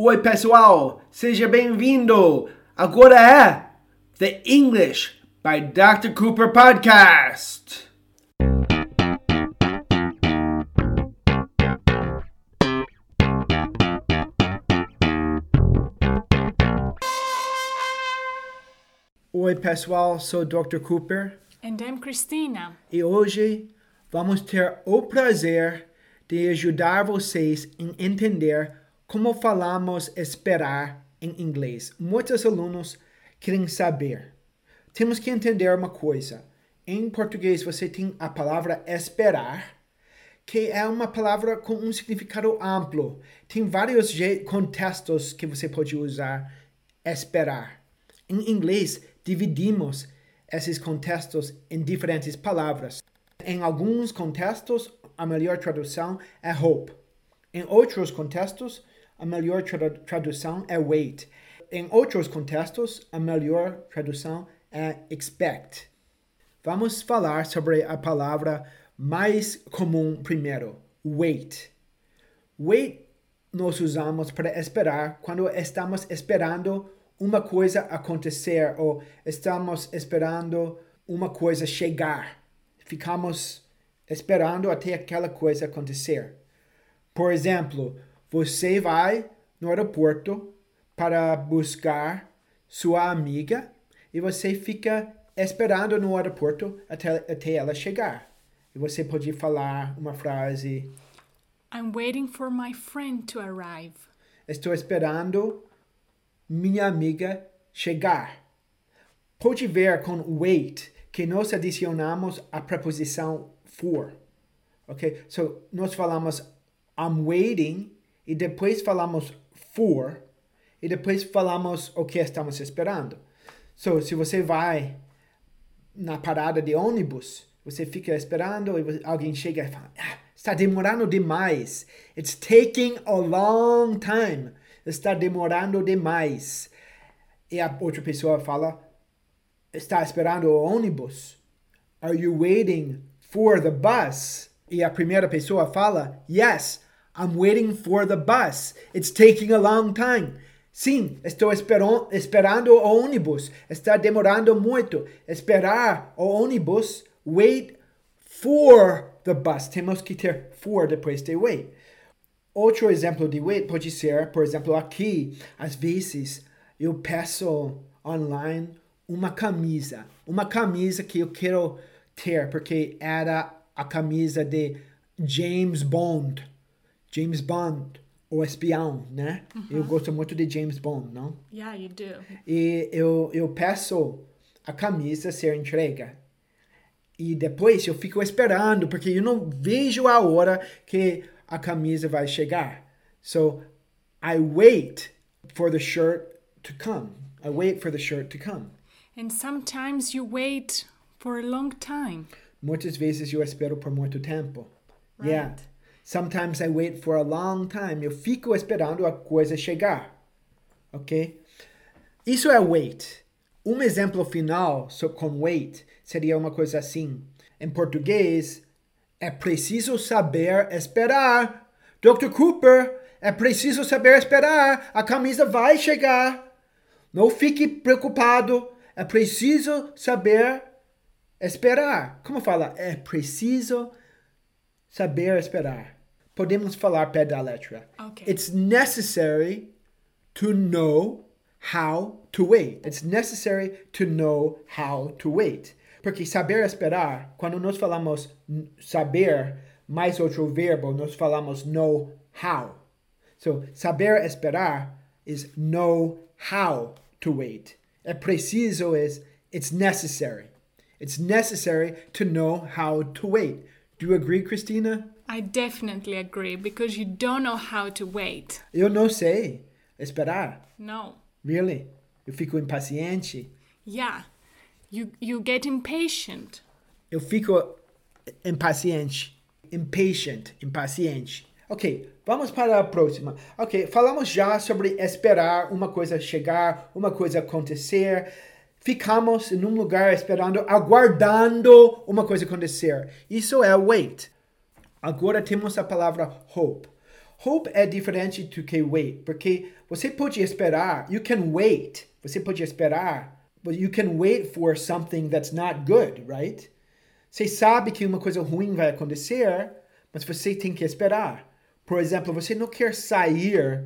Oi, pessoal, seja bem-vindo. Agora é The English by Dr. Cooper Podcast. Oi, pessoal, sou Dr. Cooper And I'm Christina. e hoje vamos ter o prazer de ajudar vocês em entender como falamos esperar em inglês. Muitos alunos querem saber. Temos que entender uma coisa. Em português você tem a palavra esperar, que é uma palavra com um significado amplo. Tem vários contextos que você pode usar esperar. Em inglês, dividimos esses contextos em diferentes palavras. Em alguns contextos, a melhor tradução é hope. Em outros contextos, a melhor tradu- tradução é wait. Em outros contextos, a melhor tradução é expect. Vamos falar sobre a palavra mais comum primeiro, wait. Wait nós usamos para esperar quando estamos esperando uma coisa acontecer ou estamos esperando uma coisa chegar. Ficamos esperando até aquela coisa acontecer. Por exemplo, você vai no aeroporto para buscar sua amiga e você fica esperando no aeroporto até, até ela chegar. E você pode falar uma frase I'm waiting for my friend to arrive. Estou esperando minha amiga chegar. Pode ver com wait que nós adicionamos a preposição for. Ok? So, nós falamos I'm waiting e depois falamos for e depois falamos o que estamos esperando. So, se você vai na parada de ônibus, você fica esperando e alguém chega e fala: ah, está demorando demais. It's taking a long time. Está demorando demais. E a outra pessoa fala: está esperando o ônibus? Are you waiting for the bus? E a primeira pessoa fala: Yes, I'm waiting for the bus. It's taking a long time. Sim, estou esperon- esperando o ônibus. Está demorando muito. Esperar o ônibus. Wait for the bus. Temos que ter for depois de wait. Outro exemplo de wait pode ser, por exemplo, aqui, às vezes eu peço online uma camisa, uma camisa que eu quero ter porque era a camisa de James Bond, James Bond, o espião, né? Eu gosto muito de James Bond, não? Yeah, you do. E eu, eu peço a camisa ser entrega. E depois eu fico esperando, porque eu não vejo a hora que a camisa vai chegar. So, I wait for the shirt to come. I wait for the shirt to come. And sometimes you wait for a long time. Muitas vezes eu espero por muito tempo. Right. Yeah. Sometimes I wait for a long time. Eu fico esperando a coisa chegar. Ok? Isso é wait. Um exemplo final com wait seria uma coisa assim. Em português, é preciso saber esperar. Dr. Cooper, é preciso saber esperar. A camisa vai chegar. Não fique preocupado. É preciso saber esperar. Como fala? É preciso saber esperar. Podemos falar pé da letra. Ok. It's necessary to know how to wait. It's necessary to know how to wait. Porque saber esperar, quando nós falamos saber mais outro verbo, nós falamos know how. So, saber esperar is know how to wait. É preciso is it's necessary. It's necessary to know how to wait. Do you agree, Christina? I definitely agree because you don't know how to wait. Eu não sei esperar. No. Really? Eu fico impaciente. Yeah. You you get impatient. Eu fico impaciente. Impatient. Impaciente. Ok, vamos para a próxima. Ok, falamos já sobre esperar uma coisa chegar, uma coisa acontecer. Ficamos em um lugar esperando, aguardando uma coisa acontecer. Isso é wait. Agora temos a palavra hope. Hope é diferente do que wait, porque você pode esperar, you can wait, você pode esperar, but you can wait for something that's not good, right? Você sabe que uma coisa ruim vai acontecer, mas você tem que esperar. Por exemplo, você não quer sair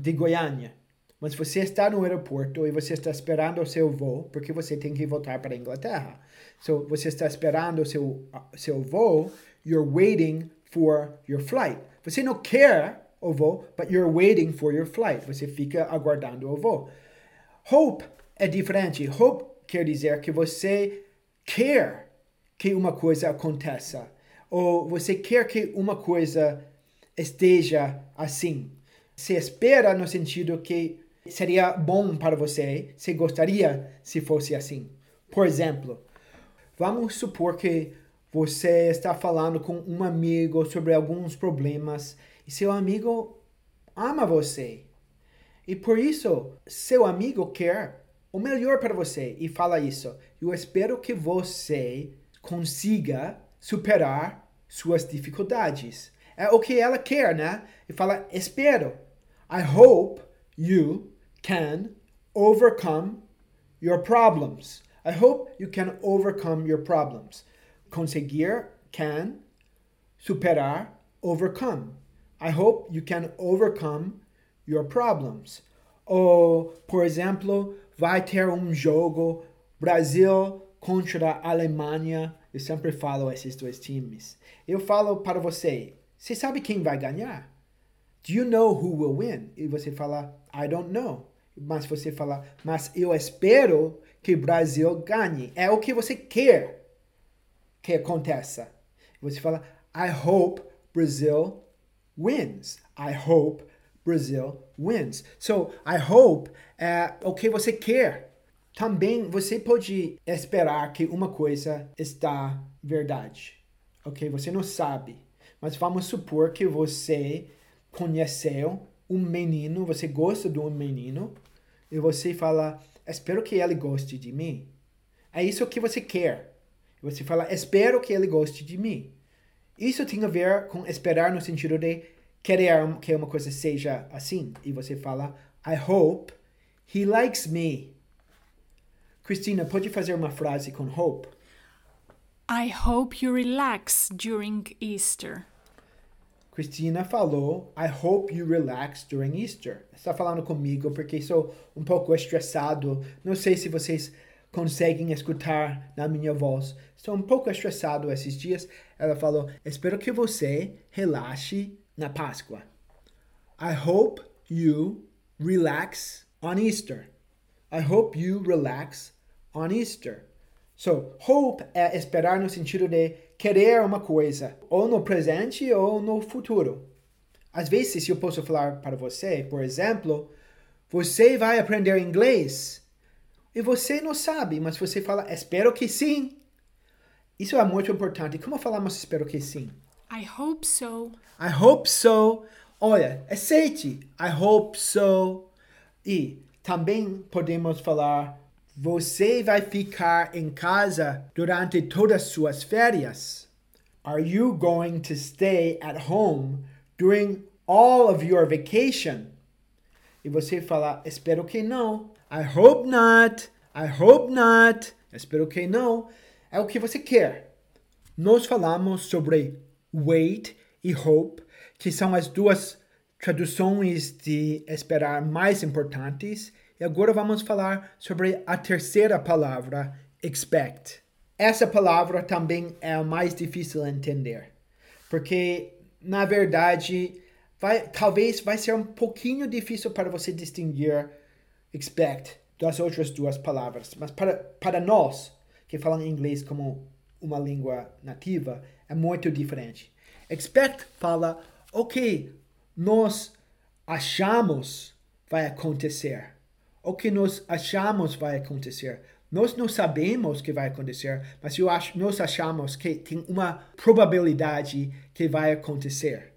de Goiânia, mas você está no aeroporto e você está esperando o seu voo, porque você tem que voltar para a Inglaterra. So, você está esperando o seu, seu voo, you're waiting for your flight. Você não quer o voo, but you're waiting for your flight. Você fica aguardando o voo. Hope é diferente. Hope quer dizer que você quer que uma coisa aconteça, ou você quer que uma coisa esteja assim. Você espera no sentido que seria bom para você, você gostaria se fosse assim. Por exemplo, vamos supor que você está falando com um amigo sobre alguns problemas e seu amigo ama você. E por isso, seu amigo quer o melhor para você e fala isso. Eu espero que você consiga superar suas dificuldades. É o que ela quer, né? E fala: espero. I hope you can overcome your problems. I hope you can overcome your problems. Conseguir, can, superar, overcome. I hope you can overcome your problems. Ou, por exemplo, vai ter um jogo Brasil contra Alemanha. Eu sempre falo esses dois times. Eu falo para você, você sabe quem vai ganhar? Do you know who will win? E você fala, I don't know. Mas você fala, mas eu espero que o Brasil ganhe. É o que você quer que aconteça. Você fala, I hope Brazil wins. I hope Brazil wins. So, I hope é o que você quer. Também você pode esperar que uma coisa está verdade. Ok? Você não sabe. Mas vamos supor que você conheceu um menino, você gosta de um menino, e você fala, espero que ele goste de mim. É isso que você quer. Você fala, espero que ele goste de mim. Isso tem a ver com esperar no sentido de querer que uma coisa seja assim. E você fala, I hope he likes me. Cristina, pode fazer uma frase com hope? I hope you relax during Easter. Cristina falou, I hope you relax during Easter. Está falando comigo porque sou um pouco estressado. Não sei se vocês conseguem escutar na minha voz. Estou um pouco estressado esses dias. Ela falou, espero que você relaxe na Páscoa. I hope you relax on Easter. I hope you relax on Easter. So, hope é esperar no sentido de querer uma coisa, ou no presente ou no futuro. Às vezes, eu posso falar para você, por exemplo, você vai aprender inglês e você não sabe, mas você fala, espero que sim. Isso é muito importante. Como falamos espero que sim? I hope so. I hope so. Olha, aceite. I hope so. E também podemos falar você vai ficar em casa durante todas as suas férias? Are you going to stay at home during all of your vacation? E você fala, espero que não. I hope not. I hope not. Espero que não. É o que você quer. Nós falamos sobre wait e hope, que são as duas traduções de esperar mais importantes e agora vamos falar sobre a terceira palavra, expect. Essa palavra também é a mais difícil de entender, porque na verdade vai, talvez vai ser um pouquinho difícil para você distinguir expect das outras duas palavras, mas para, para nós que falam inglês como uma língua nativa é muito diferente. Expect fala, ok, nós achamos vai acontecer o que nós achamos vai acontecer. Nós não sabemos o que vai acontecer, mas eu acho, nós achamos que tem uma probabilidade que vai acontecer.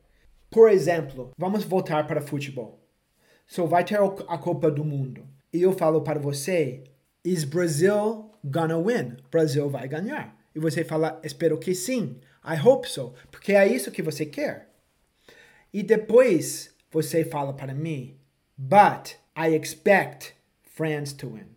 Por exemplo, vamos voltar para futebol. Só vai ter a Copa do Mundo. E eu falo para você, is Brazil gonna win? Brasil vai ganhar. E você fala, espero que sim. I hope so. Porque é isso que você quer. E depois você fala para mim, but I expect France to win.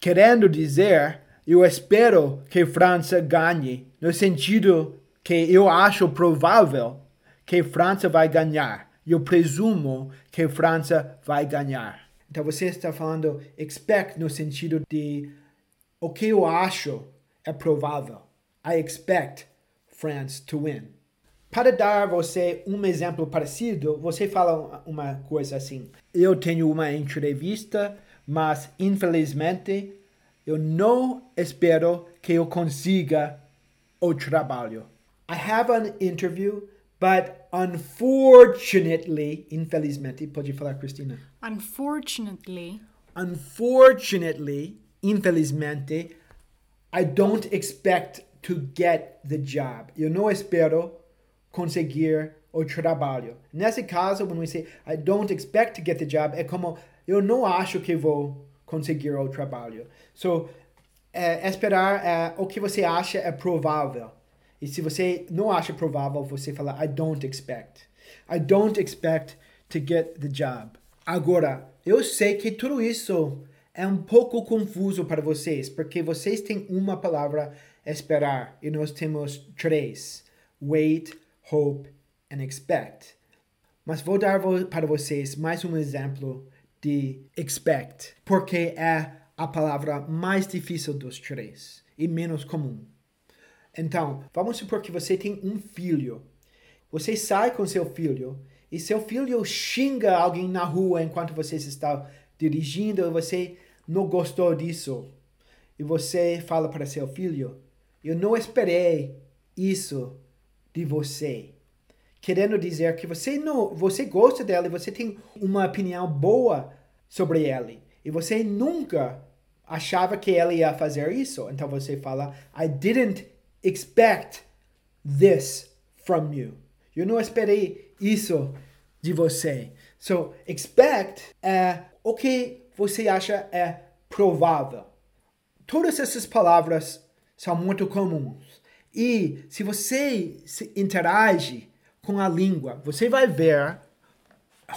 Querendo dizer, eu espero que França ganhe, no sentido que eu acho provável que França vai ganhar. Eu presumo que França vai ganhar. Então você está falando expect no sentido de o que eu acho é provável. I expect France to win. Para dar você um exemplo parecido, você fala uma coisa assim: eu tenho uma entrevista, mas infelizmente eu não espero que eu consiga o trabalho. I have an interview, but unfortunately, infelizmente, pode falar, Cristina? Unfortunately, Unfortunately, infelizmente, I don't expect to get the job. Eu não espero conseguir o trabalho. Nesse caso, quando você I don't expect to get the job, é como eu não acho que vou conseguir o trabalho. So, é, esperar é, o que você acha é provável. E se você não acha provável, você fala I don't expect. I don't expect to get the job. Agora, eu sei que tudo isso é um pouco confuso para vocês, porque vocês têm uma palavra esperar e nós temos três: wait, hope and expect. Mas vou dar para vocês mais um exemplo de expect, porque é a palavra mais difícil dos três e menos comum. Então, vamos supor que você tem um filho. Você sai com seu filho e seu filho xinga alguém na rua enquanto você está dirigindo e você não gostou disso. E você fala para seu filho: Eu não esperei isso de você. Querendo dizer que você não, você gosta dela e você tem uma opinião boa sobre ele. E você nunca achava que ela ia fazer isso. Então você fala, I didn't expect this from you. Eu não esperei isso de você. So, expect é o que você acha é provável. Todas essas palavras são muito comuns. E se você se interage com a língua, você vai ver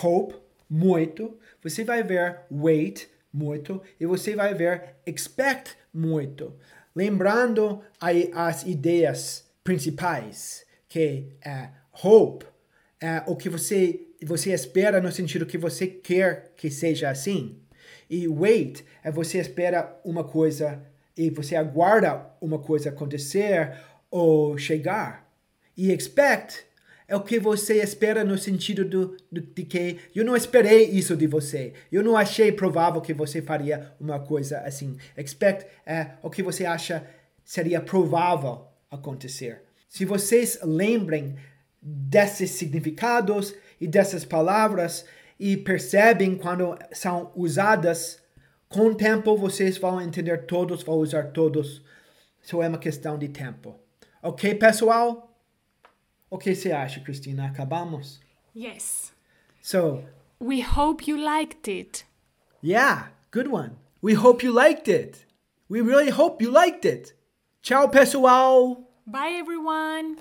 hope muito, você vai ver wait muito e você vai ver expect muito. Lembrando as ideias principais, que é hope, é o que você, você espera no sentido que você quer que seja assim. E wait é você espera uma coisa e você aguarda uma coisa acontecer ou chegar. E expect é o que você espera no sentido do, do, de que eu não esperei isso de você. Eu não achei provável que você faria uma coisa assim. Expect é o que você acha seria provável acontecer. Se vocês lembrem desses significados e dessas palavras e percebem quando são usadas, com o tempo vocês vão entender todos, vão usar todos. Só é uma questão de tempo. Ok, pessoal? O que você acha, Cristina? Acabamos? yes. So, We hope you liked it. yeah, good one. We hope you liked it. We really hope you liked it. Tchau, pessoal! Bye, everyone.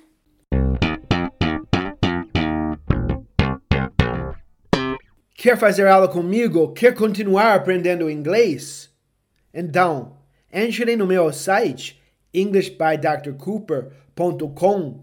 Quer fazer aula comigo? Quer continuar aprendendo inglês? Então, entre no meu site englishbydrcooper.com